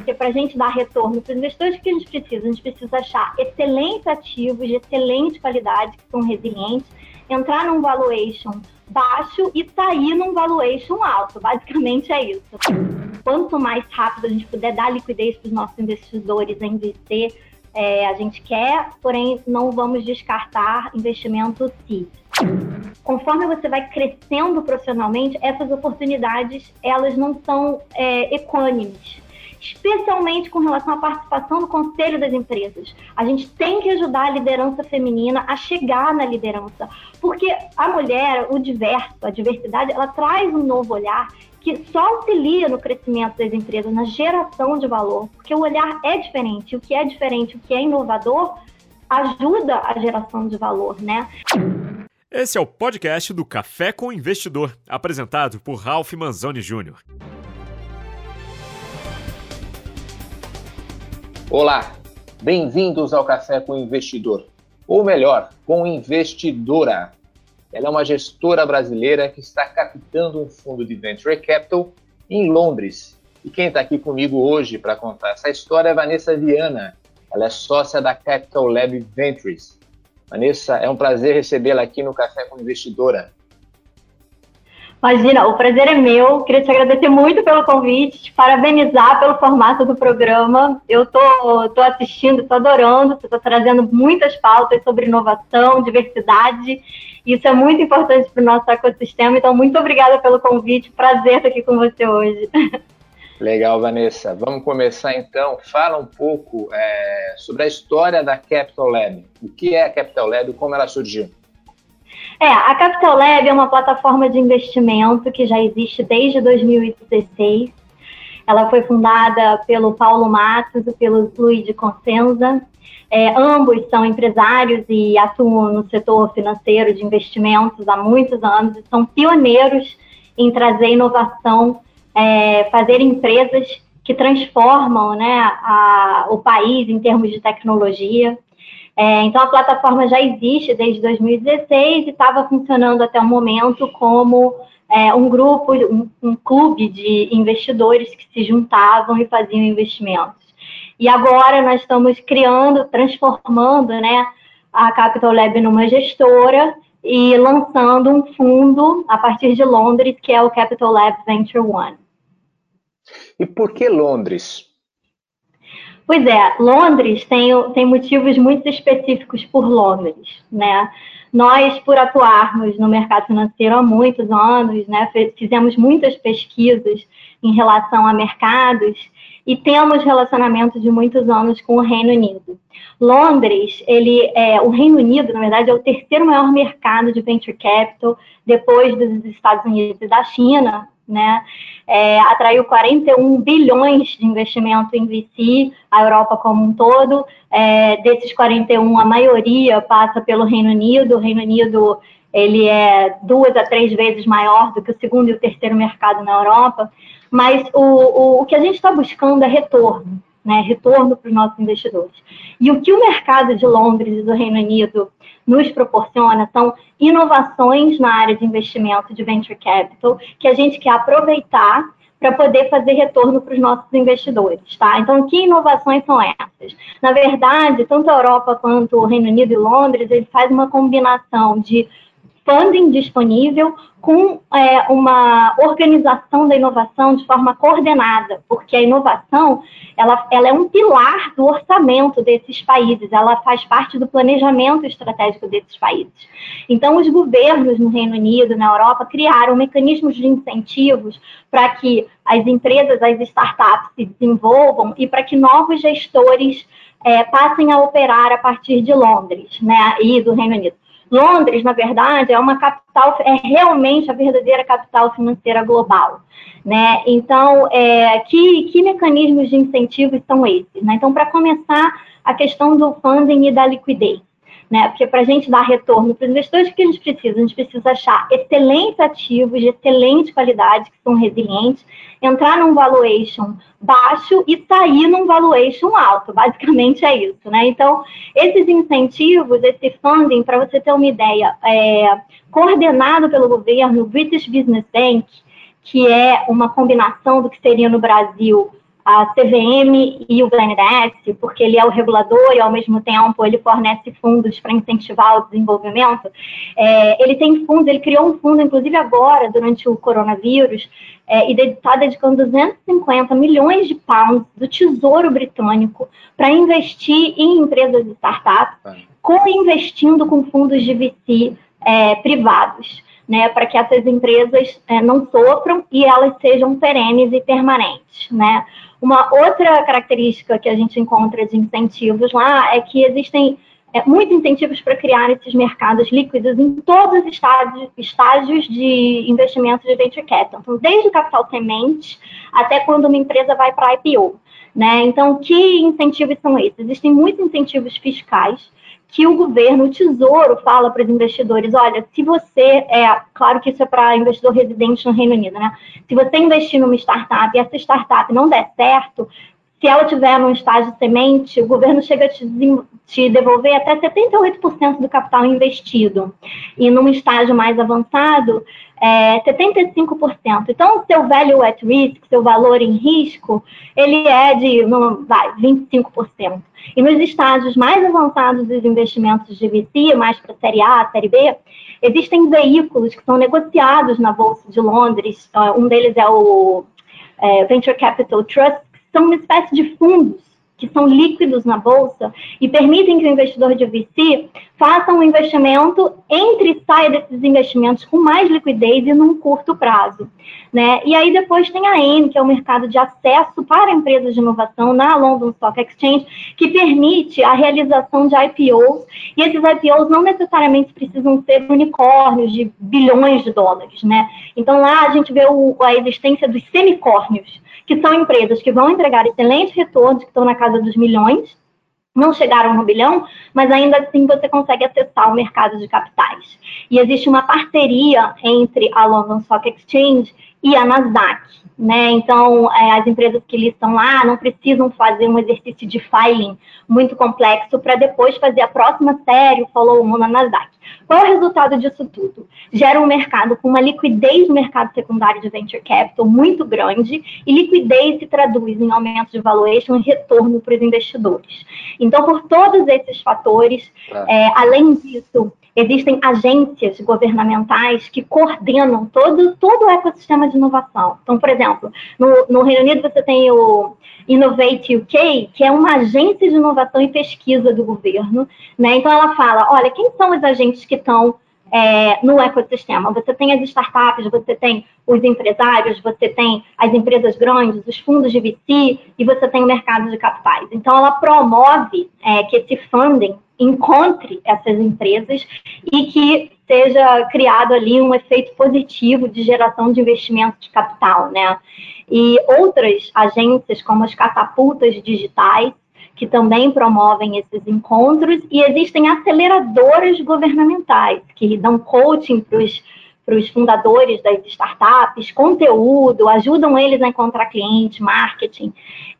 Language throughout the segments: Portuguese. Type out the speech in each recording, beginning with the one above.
Porque para a gente dar retorno para os investidores, o que a gente precisa? A gente precisa achar excelentes ativos de excelente qualidade, que são resilientes, entrar num valuation baixo e sair num valuation alto. Basicamente é isso. Quanto mais rápido a gente puder dar liquidez para os nossos investidores a investir, é, a gente quer, porém não vamos descartar investimento seed. Conforme você vai crescendo profissionalmente, essas oportunidades elas não são é, econômicas especialmente com relação à participação no conselho das empresas. A gente tem que ajudar a liderança feminina a chegar na liderança, porque a mulher, o diverso, a diversidade, ela traz um novo olhar que só auxilia no crescimento das empresas, na geração de valor, porque o olhar é diferente, o que é diferente, o que é inovador, ajuda a geração de valor, né? Esse é o podcast do Café com Investidor, apresentado por Ralph Manzoni Jr. Olá, bem-vindos ao Café com Investidor, ou melhor, com investidora. Ela é uma gestora brasileira que está captando um fundo de venture capital em Londres. E quem está aqui comigo hoje para contar essa história é Vanessa Viana. Ela é sócia da Capital Lab Ventures. Vanessa, é um prazer recebê-la aqui no Café com Investidora. Imagina, o prazer é meu. Queria te agradecer muito pelo convite, te parabenizar pelo formato do programa. Eu tô, tô assistindo, tô adorando. Você está trazendo muitas pautas sobre inovação, diversidade. Isso é muito importante para o nosso ecossistema. Então, muito obrigada pelo convite. Prazer estar aqui com você hoje. Legal, Vanessa. Vamos começar então. Fala um pouco é, sobre a história da Capital Lab. O que é a Capital Lab e como ela surgiu? É, a Capital Lab é uma plataforma de investimento que já existe desde 2016. Ela foi fundada pelo Paulo Matos e pelo Luiz Consenza. É, ambos são empresários e atuam no setor financeiro de investimentos há muitos anos e são pioneiros em trazer inovação, é, fazer empresas que transformam né, a, o país em termos de tecnologia. É, então, a plataforma já existe desde 2016 e estava funcionando até o momento como é, um grupo, um, um, clube de investidores que se juntavam e faziam investimentos. E agora nós estamos criando, transformando né, a Capital Lab numa gestora e lançando um fundo a partir de Londres, que é o Capital Lab Venture One. E por que Londres? Pois é, Londres tem, tem motivos muito específicos por Londres, né? Nós, por atuarmos no mercado financeiro há muitos anos, né, fizemos muitas pesquisas em relação a mercados e temos relacionamento de muitos anos com o Reino Unido. Londres, ele é o Reino Unido, na verdade, é o terceiro maior mercado de venture capital depois dos Estados Unidos e da China, né? É, atraiu 41 bilhões de investimento em VC, a Europa como um todo. É, desses 41, a maioria passa pelo Reino Unido. O Reino Unido ele é duas a três vezes maior do que o segundo e o terceiro mercado na Europa. Mas o, o, o que a gente está buscando é retorno, né? Retorno para os nossos investidores. E o que o mercado de Londres e do Reino Unido nos proporciona são inovações na área de investimento de venture capital que a gente quer aproveitar para poder fazer retorno para os nossos investidores, tá? Então, que inovações são essas? Na verdade, tanto a Europa quanto o Reino Unido e Londres, ele faz uma combinação de funding disponível com é, uma organização da inovação de forma coordenada, porque a inovação ela, ela é um pilar do orçamento desses países, ela faz parte do planejamento estratégico desses países. Então, os governos no Reino Unido, na Europa, criaram mecanismos de incentivos para que as empresas, as startups se desenvolvam e para que novos gestores é, passem a operar a partir de Londres né, e do Reino Unido. Londres, na verdade, é uma capital, é realmente a verdadeira capital financeira global. Né? Então, é, que, que mecanismos de incentivos são esses? Né? Então, para começar, a questão do funding e da liquidez né? Porque para a gente dar retorno para os investidores, o que a gente precisa? A gente precisa achar excelentes ativos de excelente qualidade, que são resilientes, entrar num valuation baixo e sair num valuation alto. Basicamente é isso, né? Então, esses incentivos, esse funding, para você ter uma ideia, é, coordenado pelo governo, o British Business Bank, que é uma combinação do que seria no Brasil a CVM e o BNDES, porque ele é o regulador e, ao mesmo tempo, ele fornece fundos para incentivar o desenvolvimento. É, ele tem fundos, ele criou um fundo, inclusive agora, durante o coronavírus, é, e está dedicando 250 milhões de pounds do Tesouro Britânico para investir em empresas e startups, co-investindo com fundos de VC é, privados. Né, para que essas empresas é, não sofram e elas sejam perenes e permanentes. Né? Uma outra característica que a gente encontra de incentivos lá é que existem é, muitos incentivos para criar esses mercados líquidos em todos os estágios, estágios de investimento de venture capital. Então, desde o capital semente até quando uma empresa vai para IPO. Né? Então, que incentivos são esses? Existem muitos incentivos fiscais que o governo, o Tesouro, fala para os investidores: olha, se você é, claro que isso é para investidor residente no Reino Unido, né? Se você investir numa startup e essa startup não der certo, se ela tiver num estágio semente, o governo chega a te, devolver até 78% do capital investido. E num estágio mais avançado, é 75%. Então, o seu value at risk, seu valor em risco, ele é de vai, 25%. E nos estágios mais avançados dos investimentos de VC, mais para série A, série B, existem veículos que são negociados na Bolsa de Londres. Ah, um deles é o é, Venture Capital Trust, são uma espécie de fundos que são líquidos na bolsa e permitem que o investidor de VC faça um investimento entre e saia desses investimentos com mais liquidez e num curto prazo. Né? E aí depois tem a AIM, que é o mercado de acesso para empresas de inovação na London Stock Exchange, que permite a realização de IPOs, e esses IPOs não necessariamente precisam ser unicórnios de bilhões de dólares. Né? Então lá a gente vê o, a existência dos semicórnios, que são empresas que vão entregar excelentes retornos, que estão na casa dos milhões, não chegaram no bilhão, mas ainda assim você consegue acessar o mercado de capitais. E existe uma parceria entre a London Stock Exchange e a Nasdaq. Né? Então, é, as empresas que listam lá não precisam fazer um exercício de filing muito complexo para depois fazer a próxima série, o follow-on na Nasdaq. Qual é o resultado disso tudo? Gera um mercado com uma liquidez no mercado secundário de venture capital muito grande e liquidez se traduz em aumento de valuation e retorno para os investidores. Então, por todos esses fatores, é, além disso, Existem agências governamentais que coordenam todo, todo o ecossistema de inovação. Então, por exemplo, no, no Reino Unido você tem o Innovate UK, que é uma agência de inovação e pesquisa do governo. Né? Então, ela fala: olha, quem são os agentes que estão é, no ecossistema. Você tem as startups, você tem os empresários, você tem as empresas grandes, os fundos de VC e você tem o mercado de capitais. Então, ela promove é, que esse funding encontre essas empresas e que seja criado ali um efeito positivo de geração de investimento de capital, né? E outras agências, como as catapultas digitais, que também promovem esses encontros, e existem aceleradoras governamentais, que dão coaching para os fundadores das startups, conteúdo, ajudam eles a encontrar cliente, marketing.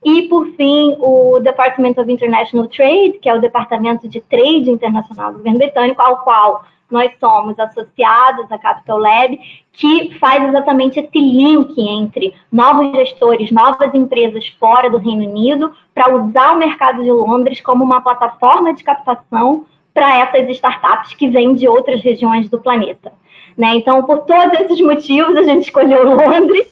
E, por fim, o Department of International Trade, que é o Departamento de Trade Internacional do governo britânico, ao qual nós somos associados à Capital Lab, que faz exatamente esse link entre novos gestores, novas empresas fora do Reino Unido, para usar o mercado de Londres como uma plataforma de captação para essas startups que vêm de outras regiões do planeta. Né? Então, por todos esses motivos, a gente escolheu Londres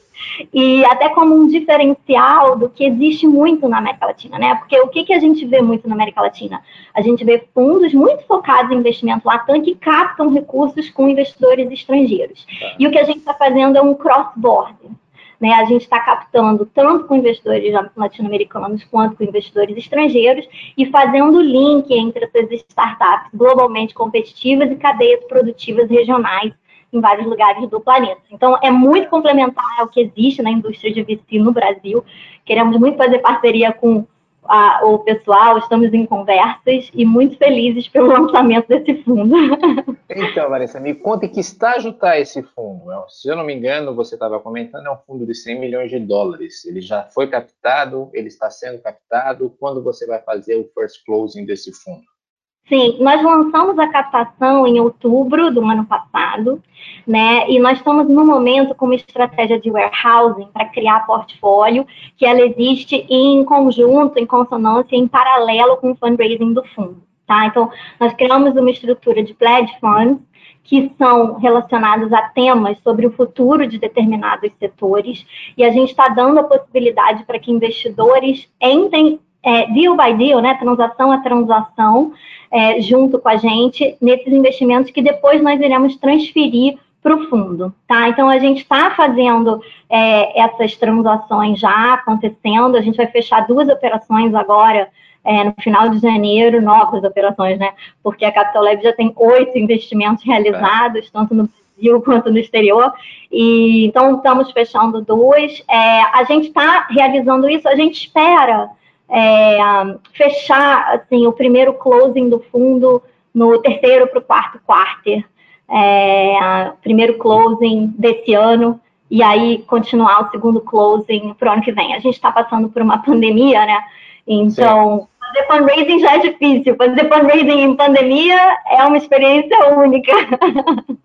e até como um diferencial do que existe muito na América Latina, né? Porque o que, que a gente vê muito na América Latina? A gente vê fundos muito focados em investimento latam que captam recursos com investidores estrangeiros. Tá. E o que a gente está fazendo é um cross-border. Né, a gente está captando tanto com investidores latino-americanos quanto com investidores estrangeiros e fazendo link entre essas startups globalmente competitivas e cadeias produtivas regionais em vários lugares do planeta. Então, é muito complementar ao que existe na indústria de VC no Brasil. Queremos muito fazer parceria com a, o pessoal, estamos em conversas e muito felizes pelo lançamento desse fundo. Então, Vanessa, me conta em que estágio está esse fundo. Se eu não me engano, você estava comentando, é um fundo de 100 milhões de dólares. Ele já foi captado, ele está sendo captado. Quando você vai fazer o first closing desse fundo? Sim, nós lançamos a captação em outubro do ano passado, né? E nós estamos no momento com uma estratégia de warehousing para criar portfólio, que ela existe em conjunto, em consonância, em paralelo com o fundraising do fundo, tá? Então, nós criamos uma estrutura de pledge funds que são relacionados a temas sobre o futuro de determinados setores, e a gente está dando a possibilidade para que investidores entrem é, deal by deal, né, transação a transação, é, junto com a gente, nesses investimentos que depois nós iremos transferir para o fundo, tá? Então a gente está fazendo é, essas transações já acontecendo, a gente vai fechar duas operações agora é, no final de janeiro, novas operações, né? Porque a Capital Lab já tem oito investimentos realizados, é. tanto no Brasil quanto no exterior, e então estamos fechando duas. É, a gente está realizando isso, a gente espera é, fechar assim, o primeiro closing do fundo no terceiro para o quarto quarter, é, primeiro closing desse ano, e aí continuar o segundo closing para o ano que vem. A gente está passando por uma pandemia, né? Então, Sim. Fazer fundraising já é difícil, fazer fundraising em pandemia é uma experiência única.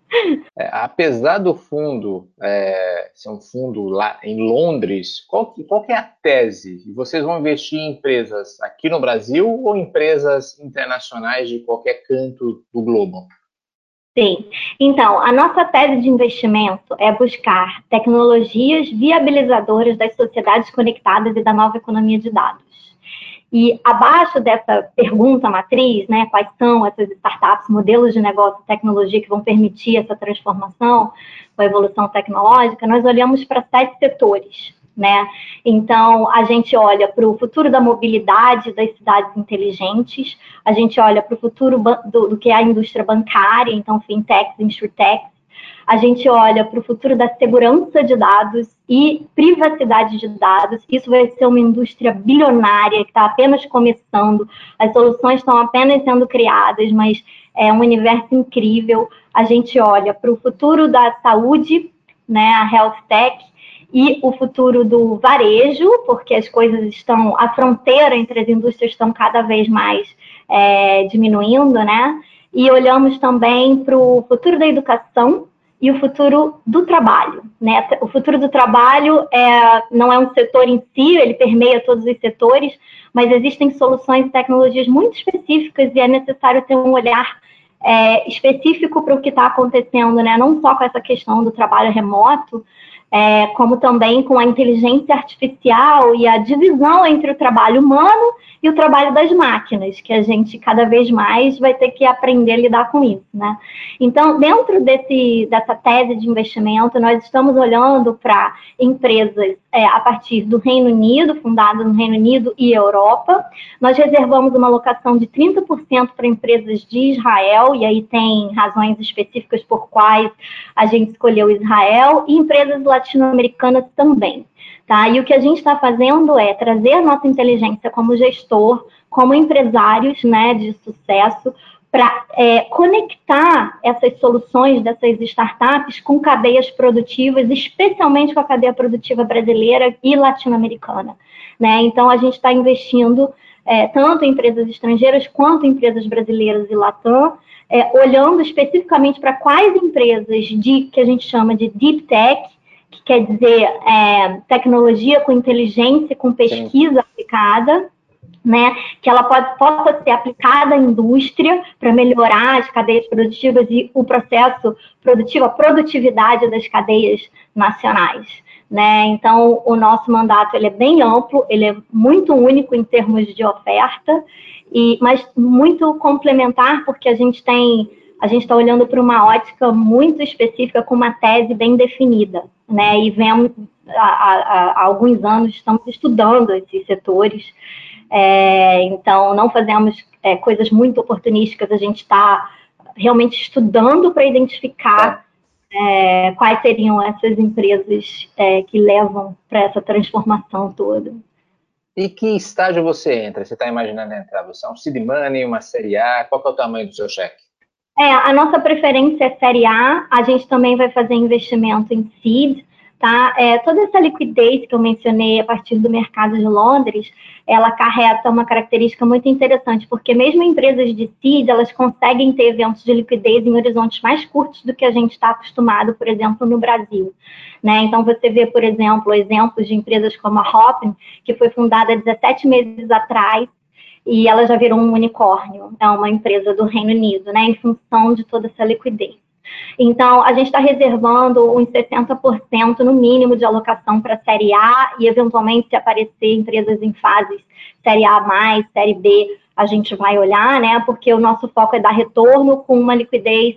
É, apesar do fundo é, ser um fundo lá em Londres, qual que, qual que é a tese? Vocês vão investir em empresas aqui no Brasil ou empresas internacionais de qualquer canto do globo? Sim. Então, a nossa tese de investimento é buscar tecnologias viabilizadoras das sociedades conectadas e da nova economia de dados. E abaixo dessa pergunta matriz, né, quais são essas startups, modelos de negócio, tecnologia que vão permitir essa transformação, com a evolução tecnológica, nós olhamos para sete setores. Né? Então, a gente olha para o futuro da mobilidade das cidades inteligentes, a gente olha para o futuro do, do, que é a indústria bancária, então, fintechs, insurtechs, a gente olha para o futuro da segurança de dados e privacidade de dados. Isso vai ser uma indústria bilionária que está apenas começando, as soluções estão apenas sendo criadas, mas é um universo incrível. A gente olha para o futuro da saúde, né, a health tech, e o futuro do varejo, porque as coisas estão, a fronteira entre as indústrias estão cada vez mais é, diminuindo, né? E olhamos também para o futuro da educação, e o futuro do trabalho. Né? O futuro do trabalho é, não é um setor em si, ele permeia todos os setores, mas existem soluções e tecnologias muito específicas e é necessário ter um olhar é, específico para o que está acontecendo, né? não só com essa questão do trabalho remoto, é, como também com a inteligência artificial e a divisão entre o trabalho humano e o trabalho das máquinas, que a gente cada vez mais vai ter que aprender a lidar com isso, né? Então, dentro desse, dessa tese de investimento, nós estamos olhando para empresas é, a partir do Reino Unido, fundadas no Reino Unido e Europa. Nós reservamos uma alocação de 30% para empresas de Israel, e aí tem razões específicas por quais a gente escolheu Israel, e empresas latino-americanas também. Tá? E o que a gente está fazendo é trazer nossa inteligência como gestor, como empresários né, de sucesso, para é, conectar essas soluções dessas startups com cadeias produtivas, especialmente com a cadeia produtiva brasileira e latino-americana. Né? Então, a gente está investindo é, tanto em empresas estrangeiras quanto em empresas brasileiras e latam, é, olhando especificamente para quais empresas de que a gente chama de deep tech, que quer dizer é, tecnologia com inteligência, com pesquisa Sim. aplicada, né, que ela pode, possa ser aplicada à indústria para melhorar as cadeias produtivas e o processo produtivo, a produtividade das cadeias nacionais. Né? Então, o nosso mandato ele é bem amplo, ele é muito único em termos de oferta, e, mas muito complementar, porque a gente tem a gente está olhando para uma ótica muito específica, com uma tese bem definida, né? E vemos há, há, há alguns anos estamos estudando esses setores, é, então não fazemos é, coisas muito oportunísticas, a gente está realmente estudando para identificar é, quais seriam essas empresas é, que levam para essa transformação toda. E que estágio você entra? Você está imaginando entrar? Você é um seed money, uma série A? Qual é o tamanho do seu cheque? É, a nossa preferência é série A. A gente também vai fazer investimento em seed, Tá? É, toda essa liquidez que eu mencionei a partir do mercado de Londres, ela carrega uma característica muito interessante, porque mesmo empresas de seed, elas conseguem ter eventos de liquidez em horizontes mais curtos do que a gente está acostumado, por exemplo, no Brasil. Né? Então, você vê, por exemplo, exemplos de empresas como a Hopin, que foi fundada 17 meses atrás, e ela já virou um unicórnio, é uma empresa do Reino Unido, né, em função de toda essa liquidez. Então, a gente está reservando uns 60% no mínimo de alocação para a Série A e, eventualmente, se aparecer empresas em fases Série A, Série B, a gente vai olhar, né? Porque o nosso foco é dar retorno com uma liquidez.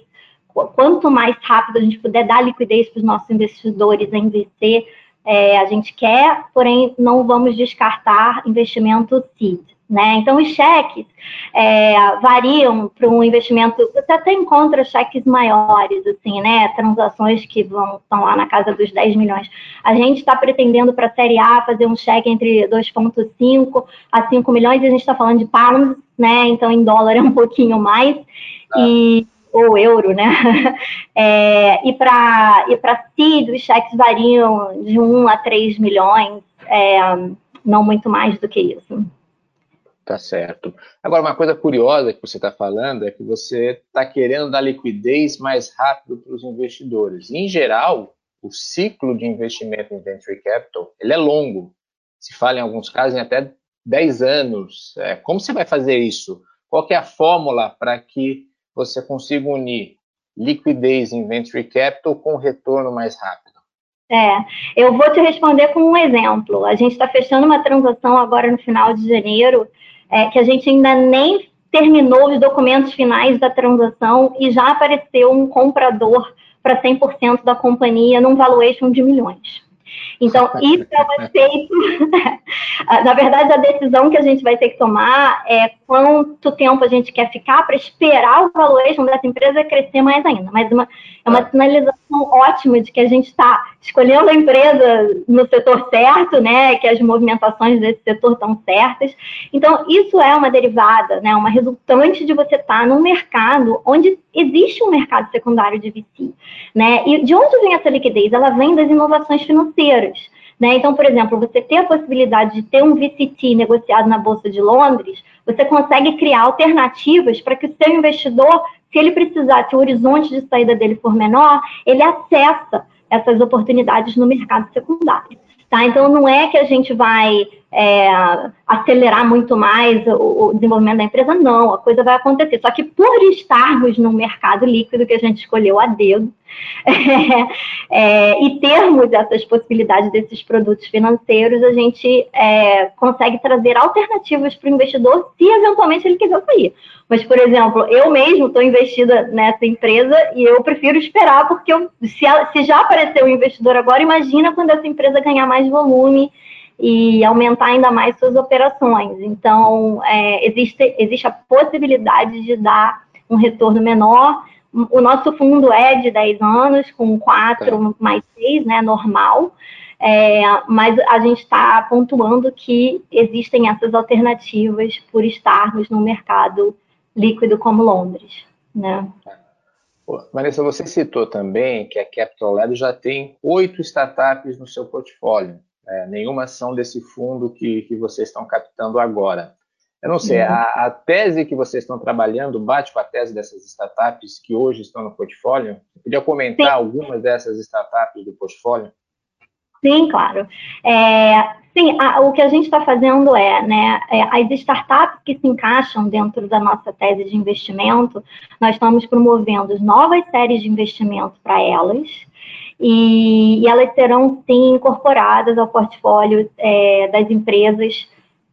Quanto mais rápido a gente puder dar liquidez para os nossos investidores a investir, é, a gente quer, porém, não vamos descartar investimento seed. Né? Então, os cheques é, variam para um investimento, você até encontra cheques maiores, assim, né? Transações que vão, estão lá na casa dos 10 milhões. A gente está pretendendo para a Série A fazer um cheque entre 2,5 a 5 milhões, e a gente está falando de pounds, né? Então, em dólar é um pouquinho mais, ah. e, ou euro, né? É, e para e CID, os cheques variam de 1 a 3 milhões, é, não muito mais do que isso. Tá certo. Agora, uma coisa curiosa que você está falando é que você está querendo dar liquidez mais rápido para os investidores. Em geral, o ciclo de investimento em venture capital ele é longo. Se fala em alguns casos em até 10 anos. É, como você vai fazer isso? Qual é a fórmula para que você consiga unir liquidez em venture capital com retorno mais rápido? É, eu vou te responder com um exemplo. A gente está fechando uma transação agora no final de janeiro é, que a gente ainda nem terminou os documentos finais da transação e já apareceu um comprador para 100% da companhia num valuation de milhões. Então, isso é um efeito. Na verdade, a decisão que a gente vai ter que tomar é quanto tempo a gente quer ficar para esperar o valuation dessa empresa crescer mais ainda. Mas uma, é uma sinalização ótima de que a gente está escolhendo a empresa no setor certo, né? Que as movimentações desse setor estão certas. Então, isso é uma derivada, né? Uma resultante de você estar tá num mercado onde existe um mercado secundário de VC, né? E de onde vem essa liquidez? Ela vem das inovações financeiras. Né? Então, por exemplo, você ter a possibilidade de ter um VCT negociado na Bolsa de Londres, você consegue criar alternativas para que o seu investidor, se ele precisar, se o horizonte de saída dele for menor, ele acessa essas oportunidades no mercado secundário. Tá? Então, não é que a gente vai é, acelerar muito mais o, o, desenvolvimento da empresa, não, a coisa vai acontecer. Só que por estarmos no mercado líquido que a gente escolheu a dedo é, é, e termos essas possibilidades desses produtos financeiros, a gente é, consegue trazer alternativas para o investidor se eventualmente ele quiser sair. Mas, por exemplo, eu mesmo estou investida nessa empresa e eu prefiro esperar, porque eu, se, se já apareceu um investidor agora, imagina quando essa empresa ganhar mais volume e aumentar ainda mais suas operações. Então, é, existe, existe a possibilidade de dar um retorno menor. O nosso fundo é de 10 anos, com 4 mais 6, né, normal. É, mas a gente está pontuando que existem essas alternativas por estarmos no mercado líquido como Londres. Né? Vanessa, você citou também que a Capital Lab já tem oito startups no seu portfólio é, nenhuma ação desse fundo que, que vocês estão captando agora. Eu não sei, uhum. a, a, tese que vocês estão trabalhando bate com a tese dessas startups que hoje estão no portfólio? Você podia comentar Sim. algumas dessas startups do portfólio? Sim, claro. É, sim, a, o que a gente está fazendo é, né, é, as startups que se encaixam dentro da nossa tese de investimento, nós estamos promovendo novas séries de investimento para elas, e, e elas serão sim incorporadas ao portfólio é, das empresas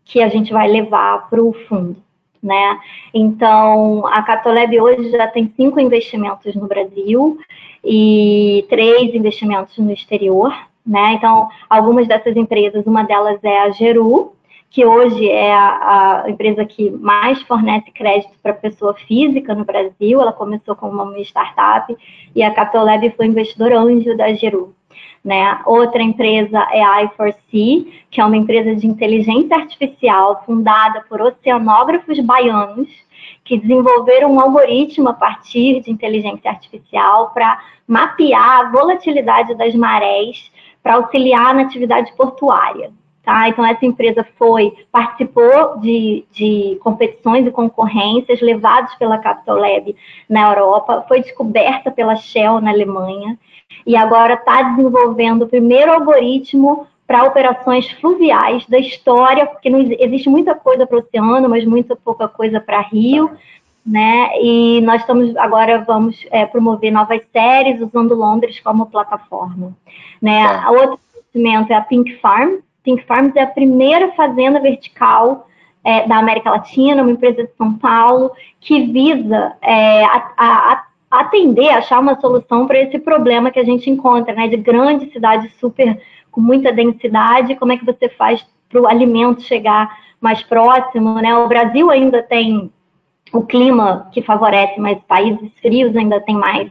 que a gente vai levar para o fundo. Né? Então, a Catolab hoje já tem cinco investimentos no Brasil e três investimentos no exterior. Né? Então, algumas dessas empresas, uma delas é a Geru, que hoje é a, a empresa que mais fornece crédito para pessoa física no Brasil. Ela começou como uma startup e a Capitolab foi investidor anjo da Geru. Né? Outra empresa é a i4C, que é uma empresa de inteligência artificial fundada por oceanógrafos baianos que desenvolveram um algoritmo a partir de inteligência artificial para mapear a volatilidade das marés para auxiliar na atividade portuária. Tá? Então, essa empresa foi, participou de, de competições e concorrências levadas pela Capital Lab na Europa, foi descoberta pela Shell na Alemanha, e agora está desenvolvendo o primeiro algoritmo para operações fluviais da história, porque não existe muita coisa para o oceano, mas muita pouca coisa para rio, né? E nós estamos agora vamos é, promover novas séries usando Londres como plataforma, né? Tá. Outro investimento é a Pink Farm. Pink Farms é a primeira fazenda vertical é, da América Latina, uma empresa de São Paulo que visa é, a, a, a atender, achar uma solução para esse problema que a gente encontra, né? De grandes cidades super com muita densidade, como é que você faz para o alimento chegar mais próximo, né? O Brasil ainda tem o clima que favorece, mas países frios ainda tem mais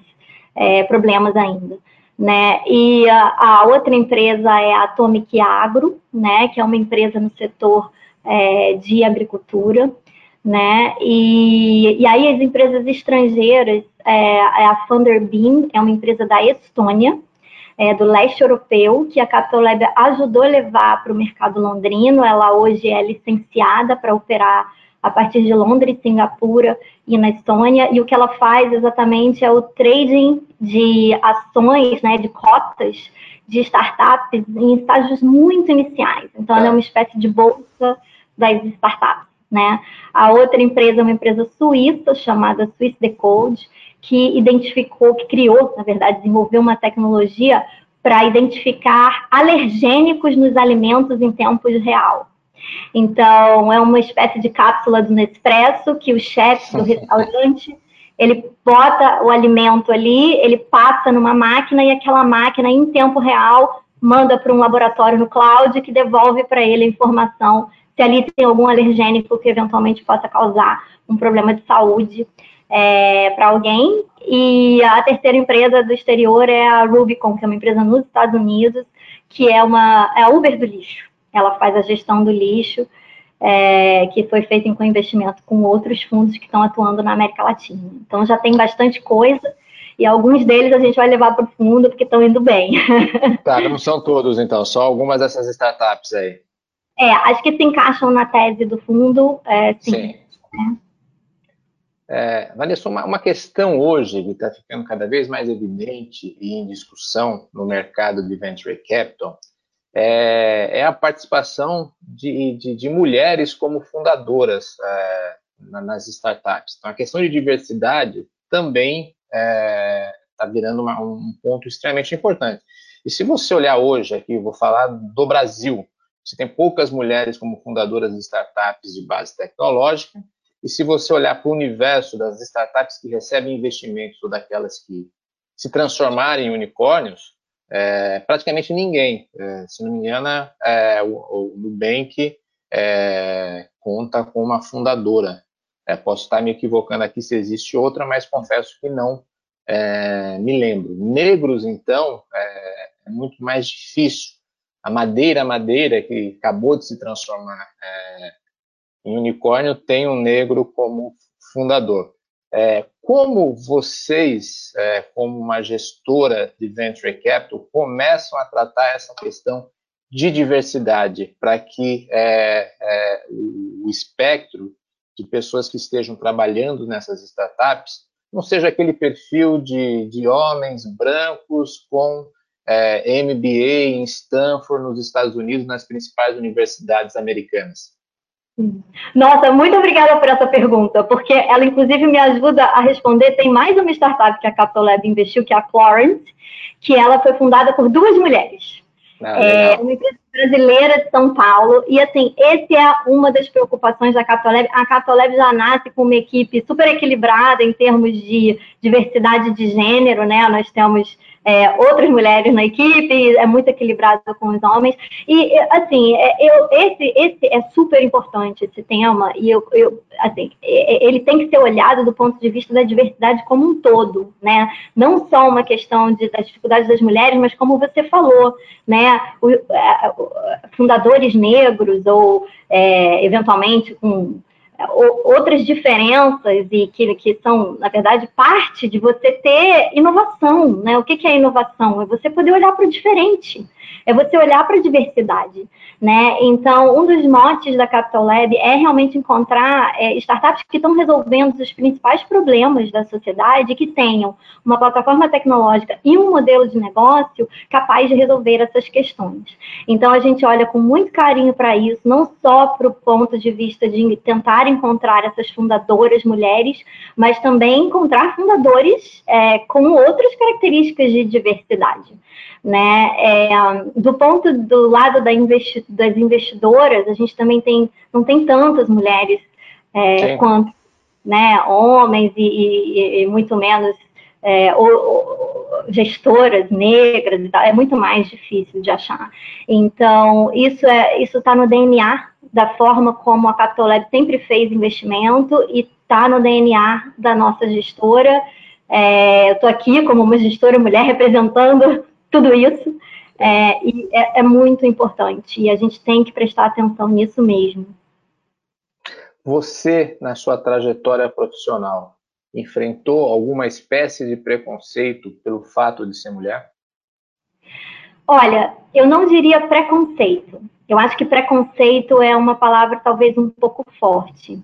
é, problemas ainda. Né? E a, a, outra empresa é a Atomic Agro, né? que é uma empresa no setor é, de agricultura. Né? E, e aí as empresas estrangeiras, é, é a Thunderbeam, é uma empresa da Estônia, é, do leste europeu, que a Capital Lab ajudou a levar para o mercado londrino. Ela hoje é licenciada para operar a partir de Londres, Singapura e na Estônia, e o que ela faz exatamente é o trading de ações, né, de cotas de startups em estágios muito iniciais. Então, ela é uma espécie de bolsa das startups. Né? A outra empresa é uma empresa suíça chamada Swiss Decode, que identificou, que criou, na verdade, desenvolveu uma tecnologia para identificar alergênicos nos alimentos em tempo real. Então, é uma espécie de cápsula do Nespresso que o chefe do restaurante ele bota o alimento ali, ele passa numa máquina e aquela máquina, em tempo real, manda para um laboratório no cloud que devolve para ele a informação se ali tem algum alergênico que eventualmente possa causar um problema de saúde é, para alguém. E a terceira empresa do exterior é a Rubicon, que é uma empresa nos Estados Unidos, que é uma é a Uber do lixo ela faz a gestão do lixo, é, que foi feita em co-investimento com outros fundos que estão atuando na América Latina. Então já tem bastante coisa e alguns deles a gente vai levar para o fundo porque estão indo bem. Tá, não são todos então, só algumas dessas startups aí. É, acho que se encaixam na tese do fundo, é, sim. sim. É. É, Vanessa, uma, uma, questão hoje que está ficando cada vez mais evidente e em discussão no mercado de venture capital é, é a participação de, de, de, mulheres como fundadoras é, nas startups. Então, a questão de diversidade também está é, virando uma, um ponto extremamente importante. E se você olhar hoje aqui, vou falar do Brasil, você tem poucas mulheres como fundadoras de startups de base tecnológica, e se você olhar para o universo das startups que recebem investimentos ou daquelas que se transformarem em unicórnios, é, praticamente ninguém. É, se não me engano, é, o, o Nubank é, conta com uma fundadora. É, posso estar me equivocando aqui se existe outra, mas confesso que não é, me lembro. Negros, então, é, muito mais difícil. A Madeira Madeira, que acabou de se transformar em unicórnio, tem um negro como fundador. É, como vocês, é, como uma gestora de venture capital, começam a tratar essa questão de diversidade para que é, é, o, espectro de pessoas que estejam trabalhando nessas startups não seja aquele perfil de, de homens brancos com é, MBA em Stanford, nos Estados Unidos, nas principais universidades americanas. Nossa, muito obrigada por essa pergunta, porque ela, inclusive, me ajuda a responder. Tem mais uma startup que a Capital Lab investiu, que é a Clarence, que ela foi fundada por duas mulheres. Ah, é uma empresa brasileira de São Paulo. E, assim, esse é uma das preocupações da Capital Lab. A Capital Lab já nasce com uma equipe super equilibrada em termos de diversidade de gênero, né? Nós temos é, outras mulheres na equipe, é muito equilibrado com os homens. E, assim, é, eu, esse, esse é super importante, esse tema, e eu, eu, assim, é, ele tem que ser olhado do ponto de vista da diversidade como um todo, né? Não só uma questão de, das dificuldades das mulheres, mas como você falou, né? O, é, fundadores negros ou, é, eventualmente, com outras diferenças e que, que são, na verdade, parte de você ter inovação, né? O que, que é inovação? É você poder olhar para o diferente é você olhar para a diversidade, né? Então, um dos motes da Capital Lab é realmente encontrar é, startups que estão resolvendo os principais problemas da sociedade, que tenham uma plataforma tecnológica e um modelo de negócio capaz de resolver essas questões. Então, a gente olha com muito carinho para isso, não só para o ponto de vista de tentar encontrar essas fundadoras mulheres, mas também encontrar fundadores é, com outras características de diversidade. Né? É, do ponto do lado da investi das investidoras, a gente também tem, não tem tantas mulheres é, quanto né, homens e, e, e muito menos é, ou, ou, gestoras negras e tal, é muito mais difícil de achar. Então, isso é isso está no DNA da forma como a Capital Lab sempre fez investimento e está no DNA da nossa gestora. É, eu estou aqui como uma gestora mulher representando tudo isso. É, e é, é muito importante e a gente tem que prestar atenção nisso mesmo. Você, na sua trajetória profissional, enfrentou alguma espécie de preconceito pelo fato de ser mulher? Olha, eu não diria preconceito. Eu acho que preconceito é uma palavra talvez um pouco forte.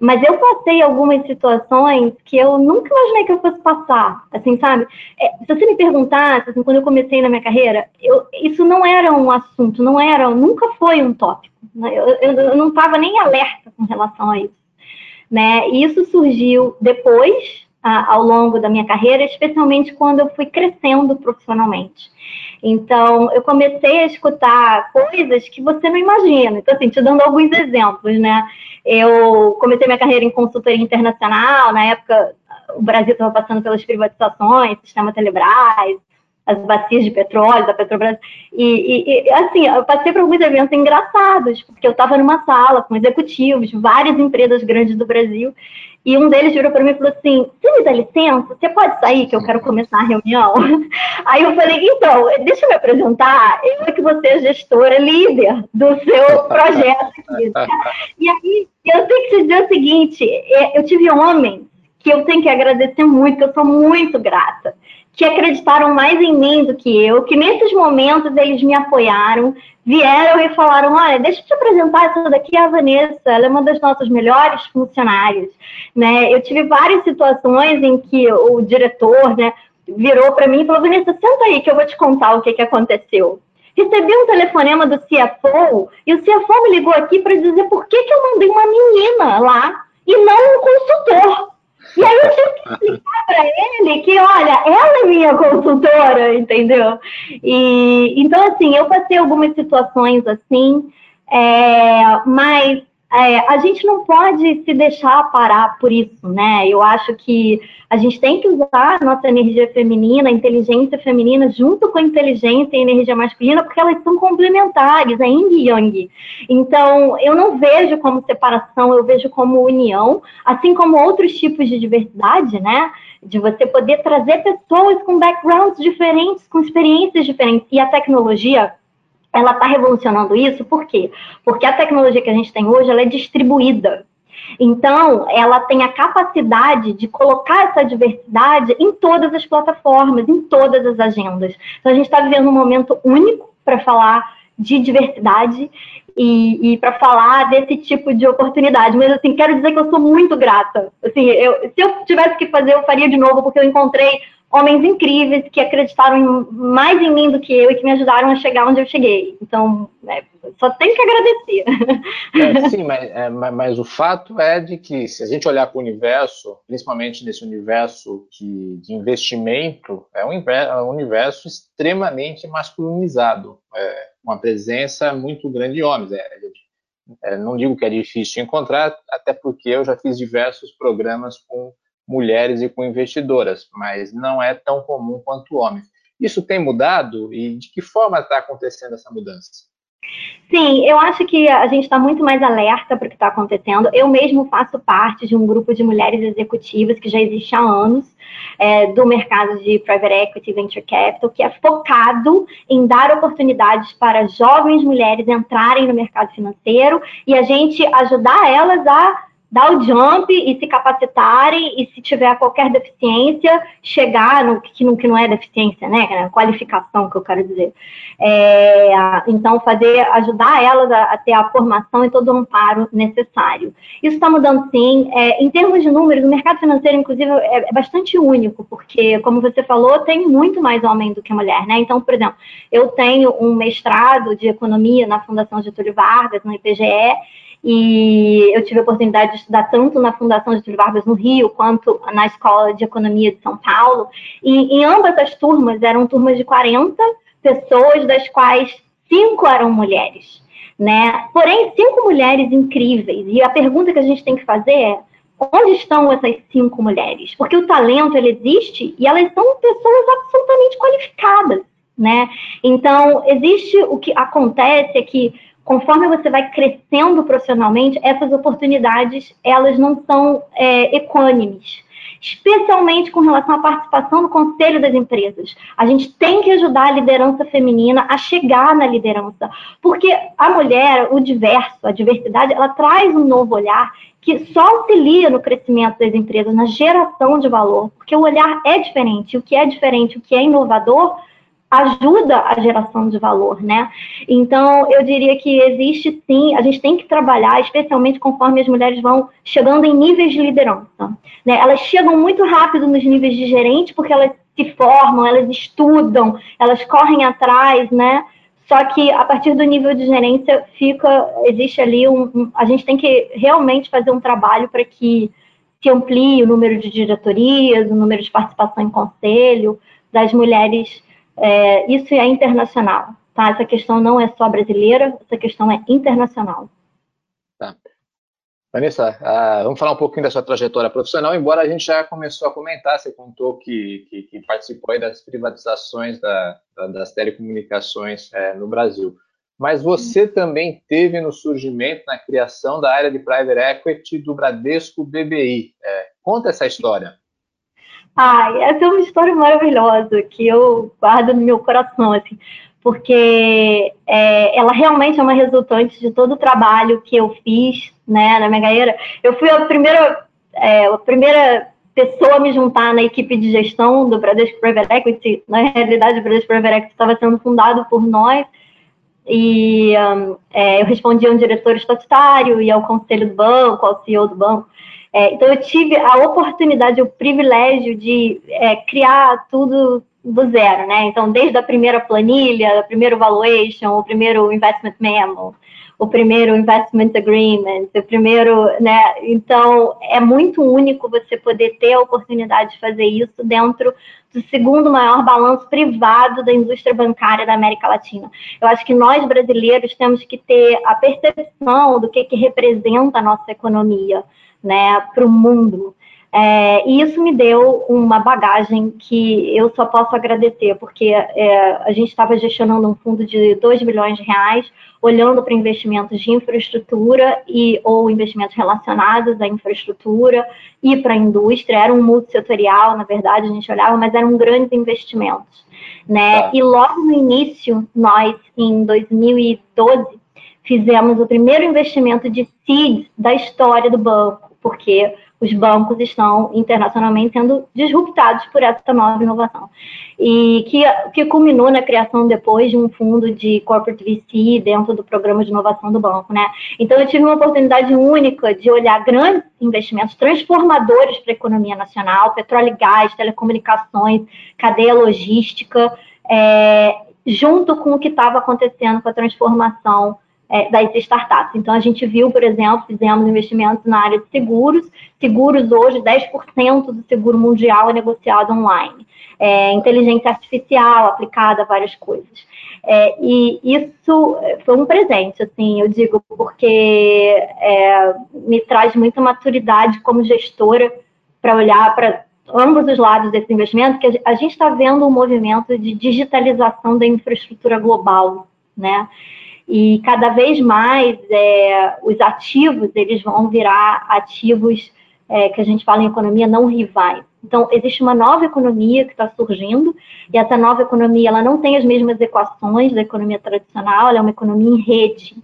Mas eu passei algumas situações que eu nunca imaginei que eu fosse passar. Assim, sabe? É, se você me perguntasse, assim, quando eu comecei na minha carreira, eu, isso não era um assunto, não era, nunca foi um tópico. Né? Eu, eu, eu não estava nem alerta com relação a isso. Né? E isso surgiu depois, ao longo da minha carreira, especialmente quando eu fui crescendo profissionalmente. Então, eu comecei a escutar coisas que você não imagina. Então, assim, te dando alguns exemplos, né? Eu comecei minha carreira em consultoria internacional, na época o Brasil estava passando pelas privatizações, sistema Telebrás, as bacias de petróleo da Petrobras. E, e, assim, eu passei por alguns eventos engraçados, porque eu estava numa sala com executivos de várias empresas grandes do Brasil, e um deles virou para mim e falou assim: Você me dá licença? Você pode sair que eu quero começar a reunião? Aí eu falei: Então, deixa eu me apresentar. Eu é que você é gestora líder do seu projeto. Aqui. e aí eu tenho que te dizer o seguinte: é, eu tive homens que eu tenho que agradecer muito, que eu sou muito grata que acreditaram mais em mim do que eu, que nesses momentos eles me apoiaram, vieram e falaram: Olha, deixa eu te apresentar, essa daqui é a Vanessa, ela é uma das nossas melhores funcionárias. Né? Eu tive várias situações em que o diretor né, virou para mim e falou: Vanessa, senta aí que eu vou te contar o que, que aconteceu. Recebi um telefonema do CFO e o CFO me ligou aqui para dizer por que, que eu mandei uma menina lá e não um consultor. E aí eu tive que explicar para ele que, olha, ela é minha consultora, entendeu? E então, assim, eu passei algumas situações assim, é, mas é, a gente não pode se deixar parar por isso, né? Eu acho que a gente tem que usar a nossa energia feminina, a inteligência feminina, junto com a inteligência e a energia masculina, porque elas são complementares, é yin e yang. Então, eu não vejo como separação, eu vejo como união, assim como outros tipos de diversidade, né? De você poder trazer pessoas com backgrounds diferentes, com experiências diferentes. E a tecnologia, ela está revolucionando isso, por quê? Porque a tecnologia que a gente tem hoje, ela é distribuída. Então, ela tem a capacidade de colocar essa diversidade em todas as plataformas, em todas as agendas. Então, a gente está vivendo um momento único para falar de diversidade e, e para falar desse tipo de oportunidade. Mas, assim, quero dizer que eu sou muito grata. Assim, eu, se eu tivesse que fazer, eu faria de novo, porque eu encontrei homens incríveis que acreditaram mais em mim do que eu e que me ajudaram a chegar onde eu cheguei. Então, é, só tenho que agradecer. É, sim, mas, é, mas, o fato é de que, se a gente olhar para o universo, principalmente nesse universo que, de investimento, é um, é um universo extremamente masculinizado, é, uma presença muito grande de homens. É, não digo que é difícil encontrar, até porque eu já fiz diversos programas com mulheres e com investidoras, mas não é tão comum quanto homens. Isso tem mudado e de que forma está acontecendo essa mudança? Sim, eu acho que a gente está muito mais alerta para o que está acontecendo. Eu mesmo faço parte de um grupo de mulheres executivas que já existe há anos, é, do mercado de private equity venture capital, que é focado em dar oportunidades para jovens mulheres entrarem no mercado financeiro e a gente ajudar elas a dar o jump e se capacitarem e se tiver qualquer deficiência, chegar no que não, que não é deficiência, né? É qualificação que eu quero dizer. É, então, fazer, ajudar elas a, a, ter a formação e todo o amparo necessário. Isso está mudando sim. É, em termos de números, o mercado financeiro, inclusive, é, é, bastante único, porque, como você falou, tem muito mais homem do que mulher, né? Então, por exemplo, eu tenho um mestrado de economia na Fundação Getúlio Vargas, no IPGE, e eu tive a oportunidade de estudar tanto na Fundação Getúlio Vargas no Rio, quanto na Escola de Economia de São Paulo. E em ambas as turmas, eram turmas de 40 pessoas, das quais cinco eram mulheres. Né? Porém, cinco mulheres incríveis. E a pergunta que a gente tem que fazer é: onde estão essas cinco mulheres? Porque o talento ele existe e elas são pessoas absolutamente qualificadas, né? Então, existe o que acontece é que conforme você vai crescendo profissionalmente, essas oportunidades elas não são é, equânimes, especialmente com relação à participação no conselho das empresas. A gente tem que ajudar a liderança feminina a chegar na liderança, porque a mulher, o diverso, a diversidade, ela traz um novo olhar que só auxilia no crescimento das empresas, na geração de valor, porque o olhar é diferente, o que é diferente, o que é inovador ajuda a geração de valor, né? Então, eu diria que existe sim, a gente tem que trabalhar, especialmente conforme as mulheres vão chegando em níveis de liderança. Né? Elas chegam muito rápido nos níveis de gerente, porque elas se formam, elas estudam, elas correm atrás, né? Só que a partir do nível de gerência fica, existe ali um, um a gente tem que realmente fazer um trabalho para que se amplie o número de diretorias, o número de participação em conselho das mulheres é, isso é internacional, tá? Essa questão não é só brasileira, essa questão é internacional. Tá. Vanessa, vamos falar um pouquinho da sua trajetória profissional, embora a gente já começou a comentar, você contou que, que, que participou das privatizações da, da, das telecomunicações é, no Brasil. Mas você Sim. também teve no surgimento, na criação da área de private equity do Bradesco BBI. É, conta essa história. Ai, essa é uma história maravilhosa que eu guardo no meu coração, assim, porque é, ela realmente é uma resultante de todo o trabalho que eu fiz, né, na minha carreira. Eu fui a primeira, é, a primeira pessoa a me juntar na equipe de gestão do Bradesco Private Equity. Na realidade, o Bradesco Private Equity estava sendo fundado por nós, e um, é, eu respondia ao diretor estatutário e ao conselho do banco, ao CEO do banco. É, então, eu tive a oportunidade, o privilégio de é, criar tudo do zero, né? Então, desde a primeira planilha, o primeiro valuation, o primeiro investment memo, o primeiro investment agreement, o primeiro, né? Então, é muito único você poder ter a oportunidade de fazer isso dentro do segundo maior balanço privado da indústria bancária da América Latina. Eu acho que nós brasileiros temos que ter a percepção do que, que representa a nossa economia né, para o mundo. É, e isso me deu uma bagagem que eu só posso agradecer, porque é, a gente estava gestionando um fundo de 2 bilhões de reais, olhando para investimentos de infraestrutura e ou investimentos relacionados à infraestrutura e para a indústria. Era um multissetorial, na verdade, a gente olhava, mas eram grandes investimentos. Né? Tá. E logo no início, nós, em 2012, fizemos o primeiro investimento de seed da história do banco porque os bancos estão internacionalmente sendo disruptados por essa nova inovação. E que, que culminou na criação depois de um fundo de corporate VC dentro do programa de inovação do banco, né? Então eu tive uma oportunidade única de olhar grandes investimentos transformadores para a economia nacional, petróleo e gás, telecomunicações, cadeia logística, é, junto com o que estava acontecendo com a transformação é, das startups. Então, a gente viu, por exemplo, fizemos investimentos na área de seguros. Seguros hoje, 10% do seguro mundial é negociado online. É, inteligência artificial aplicada a várias coisas. É, e isso foi um presente, assim, eu digo, porque é, me traz muita maturidade como gestora para olhar para ambos os lados desse investimento, que a gente está vendo um movimento de digitalização da infraestrutura global, né? E cada vez mais é, os ativos eles vão virar ativos é, que a gente fala em economia não rivais. Então existe uma nova economia que está surgindo e essa nova economia ela não tem as mesmas equações da economia tradicional, ela é uma economia em rede.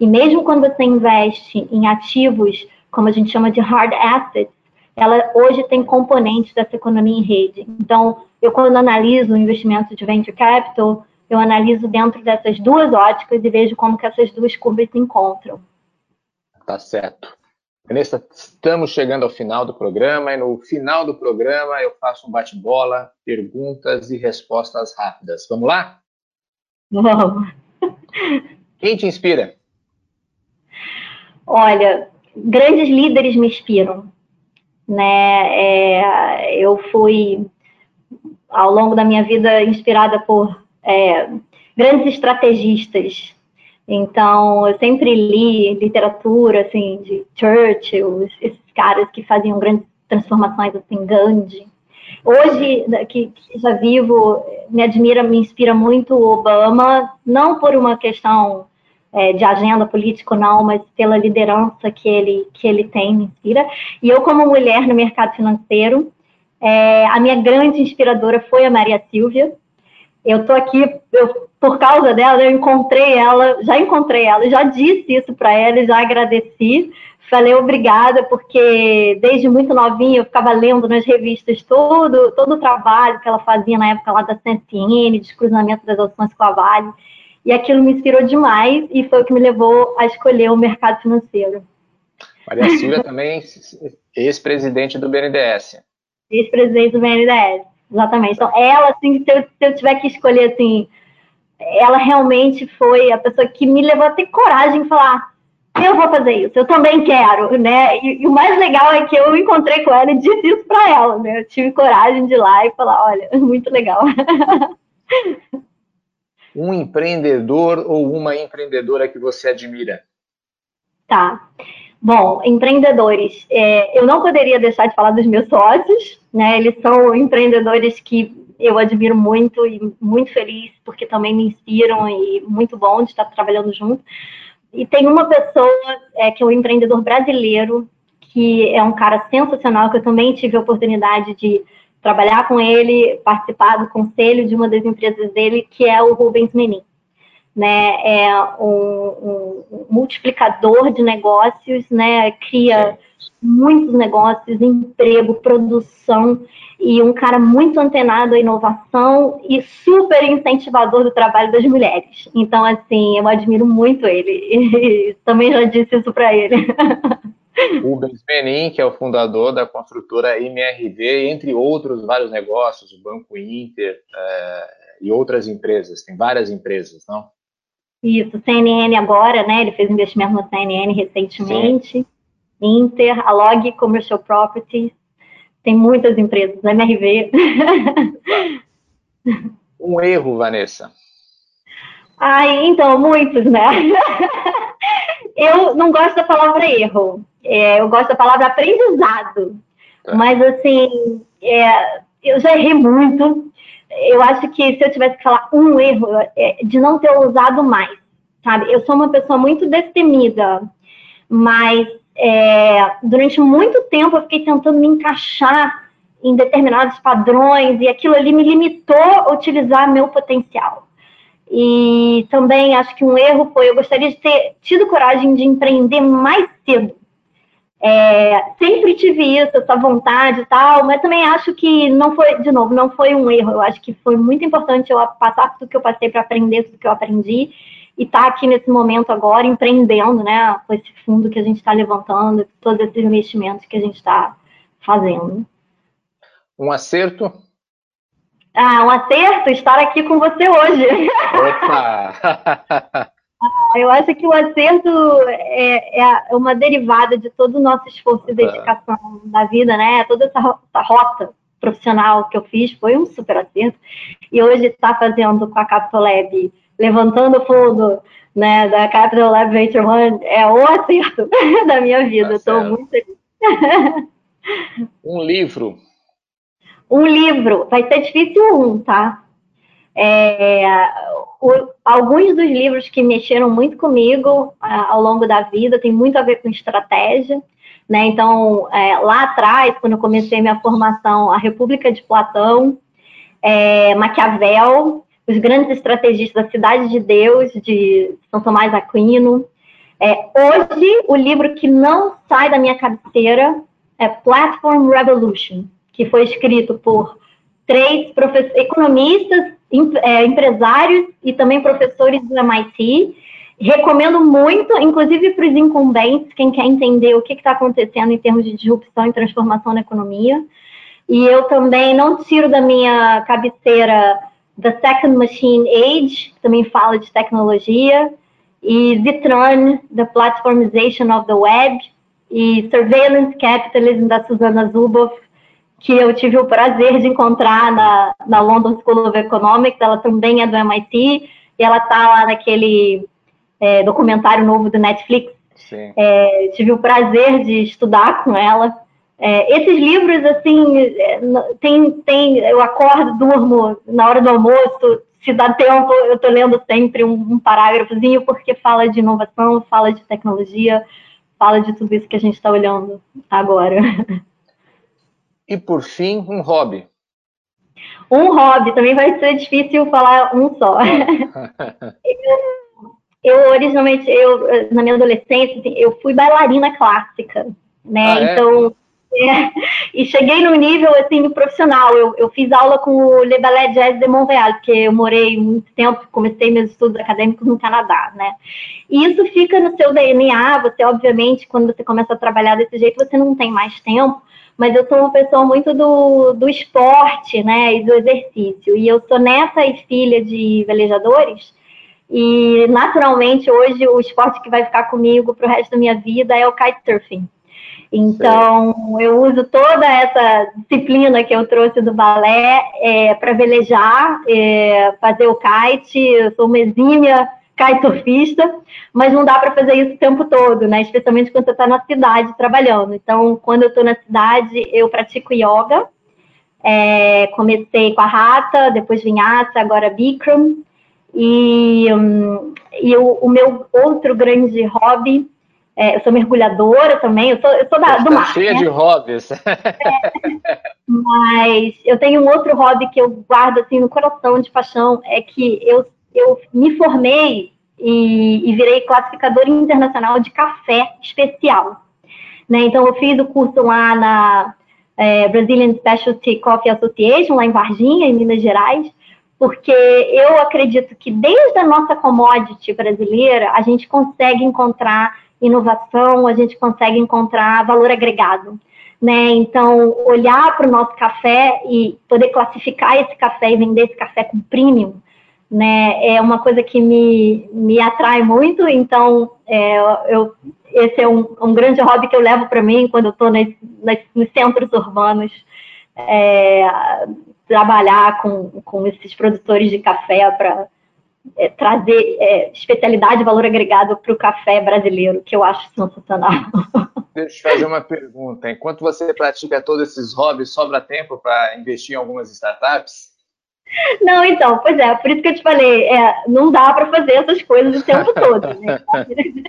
E mesmo quando você investe em ativos como a gente chama de hard assets, ela hoje tem componentes dessa economia em rede. Então, eu quando analiso o investimento de venture capital, eu analiso dentro dessas duas óticas e vejo como que essas duas curvas se encontram. Tá certo. Vanessa, estamos chegando ao final do programa e no final do programa eu faço um bate-bola, perguntas e respostas rápidas. Vamos lá? Vamos. Quem te inspira? Olha, grandes líderes me inspiram. Né? É, eu fui, ao longo da minha vida, inspirada por é, grandes estrategistas, então, eu sempre li literatura, assim, de Churchill, esses caras que faziam grandes transformações, assim, Gandhi. Hoje, né, que, que já vivo, me admira, me inspira muito o Obama, não por uma questão é, de agenda política, não, mas pela liderança que ele, que ele tem, me inspira. E eu, como mulher no mercado financeiro, é, a minha grande inspiradora foi a Maria Silvia, eu tô aqui, eu, por causa dela, eu encontrei ela, já encontrei ela, já disse isso para ela, já agradeci, falei obrigada, porque desde muito novinha eu ficava lendo nas revistas todo, todo o trabalho que ela fazia na época lá da CNTN, de cruzamento das ações com a Vale, e aquilo me inspirou demais e foi o que me levou a escolher o mercado financeiro. Maria Silvia também, ex-presidente do BNDES. Ex-presidente do BNDES. Exatamente. Então, ela, assim, se eu, se eu tiver que escolher, assim, ela realmente foi a pessoa que me levou a ter coragem de falar: eu vou fazer isso, eu também quero, né? E, e, o mais legal é que eu encontrei com ela e disse isso para ela, né? Eu tive coragem de ir lá e falar: olha, muito legal. Um empreendedor ou uma empreendedora que você admira? Tá. Bom, empreendedores, é, eu não poderia deixar de falar dos meus sócios, né? Eles são empreendedores que eu admiro muito e muito feliz porque também me inspiram e muito bom de estar trabalhando junto. E tem uma pessoa é, que é um empreendedor brasileiro que é um cara sensacional que eu também tive a oportunidade de trabalhar com ele, participar do conselho de uma das empresas dele, que é o Rubens Menin né, é um, um, multiplicador de negócios, né, cria muitos negócios, emprego, produção, e um cara muito antenado à inovação e super incentivador do trabalho das mulheres. Então, assim, eu admiro muito ele, e também já disse isso para ele. Rubens Benin, que é o fundador da construtora MRV, entre outros vários negócios, o Banco Inter é, e outras empresas, tem várias empresas, não? Isso, CNN agora, né? Ele fez investimento na CNN recentemente. Sim. Inter, a Log Commercial Properties. Tem muitas empresas, MRV. Um erro, Vanessa. Ai, então, muitos, né? eu não gosto da palavra erro. É, eu gosto da palavra aprendizado. Tá. Mas, assim, é, eu já errei muito eu acho que se eu tivesse que falar um erro, é de não ter usado mais, sabe? Eu sou uma pessoa muito destemida, mas é, durante muito tempo eu fiquei tentando me encaixar em determinados padrões e aquilo ali me limitou a utilizar meu potencial. E também acho que um erro foi eu gostaria de ter tido coragem de empreender mais cedo. É, sempre tive isso, essa vontade e tal, mas também acho que não foi, de novo, não foi um erro. Eu acho que foi muito importante eu passar tudo que eu passei para aprender tudo que eu aprendi e estar tá aqui nesse momento agora empreendendo, né, com esse fundo que a gente está levantando, todos esses investimentos que a gente está fazendo. Um acerto? Ah, um acerto estar aqui com você hoje. Opa! Eu acho que o acerto é, é, uma derivada de todo o nosso esforço e dedicação na vida, né? Toda essa, essa, rota profissional que eu fiz foi um super acerto. E hoje está fazendo com a Capital Lab, levantando o fundo né, da Capital Lab Venture One, é o acerto da minha vida. Estou tá muito feliz. Um livro. Um livro. Vai ser difícil um, tá? É, o, alguns dos livros que mexeram muito comigo uh, ao longo da vida tem muito a ver com estratégia. Né? Então, é, lá atrás, quando eu comecei minha formação, a República de Platão, é, Maquiavel, os grandes estrategistas da Cidade de Deus, de São Tomás Aquino, É, hoje, o livro que não sai da minha cabeceira é Platform Revolution, que foi escrito por três economistas, é, empresários e também professores do MIT. Recomendo muito, inclusive para os incumbentes, quem quer entender o que está acontecendo em termos de disrupção e transformação na economia. E eu também não tiro da minha cabeceira The Second Machine Age, que também fala de tecnologia, e Zitron, The Platformization of the Web, e Surveillance Capitalism, da Susana Zuboff, que eu tive o prazer de encontrar na, na London School of Economics, ela também é do MIT, e ela está lá naquele é, documentário novo do Netflix. É, tive o prazer de estudar com ela. É, esses livros, assim, é, tem, tem, eu acordo, durmo na hora do almoço, se dá tempo, eu estou lendo sempre um, um parágrafozinho, porque fala de inovação, fala de tecnologia, fala de tudo isso que a gente está olhando agora. E por fim, um hobby. Um hobby, também vai ser difícil falar um só. eu, originalmente, eu, na minha adolescência, assim, eu fui bailarina clássica, né? Ah, é? Então, é, e cheguei no nível assim profissional. Eu, eu fiz aula com o Le Ballet Jazz de Montreal, porque eu morei muito tempo, comecei meus estudos acadêmicos no Canadá, né? E isso fica no seu DNA. Você, obviamente, quando você começa a trabalhar desse jeito, você não tem mais tempo mas eu sou uma pessoa muito do, do esporte, né, e do exercício. E eu sou neta e filha de velejadores, e naturalmente hoje o esporte que vai ficar comigo para o resto da minha vida é o kitesurfing. Então, Sim. eu uso toda essa disciplina que eu trouxe do balé é, para velejar, é, fazer o kite. Eu sou uma exímia kitesurfista, mas não dá para fazer isso o tempo todo, né? Especialmente quando você está na cidade trabalhando. Então, quando eu estou na cidade, eu pratico yoga. É, comecei com a Rata, depois Vinhasa, agora Bikram. E, um, e o, o, meu outro grande hobby, é, eu sou mergulhadora também, eu sou, eu sou da, do mar. cheia né? de hobbies. É, mas eu tenho um outro hobby que eu guardo assim no coração de paixão, é que eu eu me formei e, e virei classificadora internacional de café especial. Né? Então, eu fiz o curso lá na é, Brazilian Specialty Coffee Association, lá em Varginha, em Minas Gerais, porque eu acredito que desde a nossa commodity brasileira, a gente consegue encontrar inovação, a gente consegue encontrar valor agregado. Né? Então, olhar para o nosso café e poder classificar esse café e vender esse café com premium, né, é uma coisa que me, me atrai muito, então é, eu, esse é um, um grande hobby que eu levo para mim quando eu estou nos centros urbanos, é, trabalhar com, com esses produtores de café para é, trazer é, especialidade e valor agregado para o café brasileiro, que eu acho sensacional. Deixa eu fazer uma pergunta. Enquanto você pratica todos esses hobbies, sobra tempo para investir em algumas startups? Não, então, pois é, por isso que eu te falei, é, não dá para fazer essas coisas o tempo todo, né?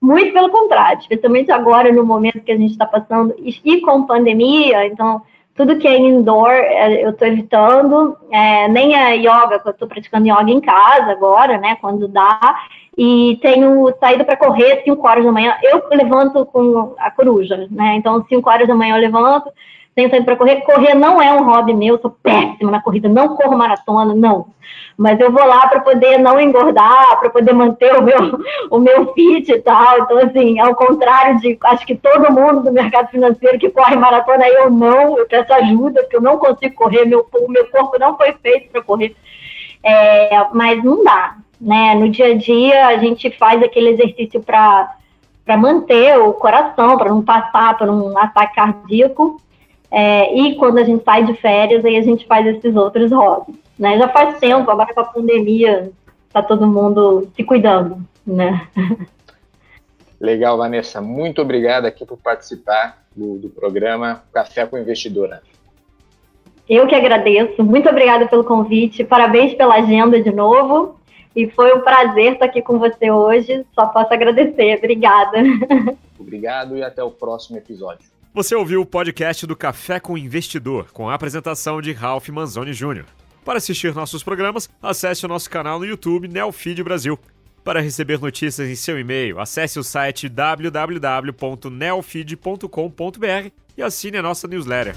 Muito pelo contrário, especialmente agora no momento que a gente está passando, e com pandemia, então tudo que é indoor é, eu estou evitando, é, nem a yoga, que eu estou praticando yoga em casa agora, né, quando dá, e tenho saído para correr 5 horas da manhã, eu levanto com a coruja, né, então 5 horas da manhã eu levanto, tenho tempo para correr. Correr não é um hobby meu, sou péssima na corrida, não corro maratona, não. Mas eu vou lá para poder não engordar, para poder manter o meu, o meu fit e tal. Então, assim, ao contrário de acho que todo mundo do mercado financeiro que corre maratona, eu não, eu peço ajuda, porque eu não consigo correr, meu, o meu corpo não foi feito para correr. É, mas não dá, né? No dia a dia a gente faz aquele exercício para para manter o coração, para não passar por um ataque cardíaco, é, e quando a gente sai de férias, aí a gente faz esses outros hobbies. Né? Já faz tempo, agora com a pandemia, está todo mundo se cuidando. Né? Legal, Vanessa. Muito obrigado aqui por participar do, do programa Café com Investidora. Eu que agradeço. Muito obrigada pelo convite. Parabéns pela agenda de novo. E foi um prazer estar aqui com você hoje. Só posso agradecer. Obrigada. Obrigado e até o próximo episódio. Você ouviu o podcast do Café com Investidor, com a apresentação de Ralph Manzoni Jr. Para assistir nossos programas, acesse o nosso canal no YouTube Neofeed Brasil. Para receber notícias em seu e-mail, acesse o site www.neofeed.com.br e assine a nossa newsletter.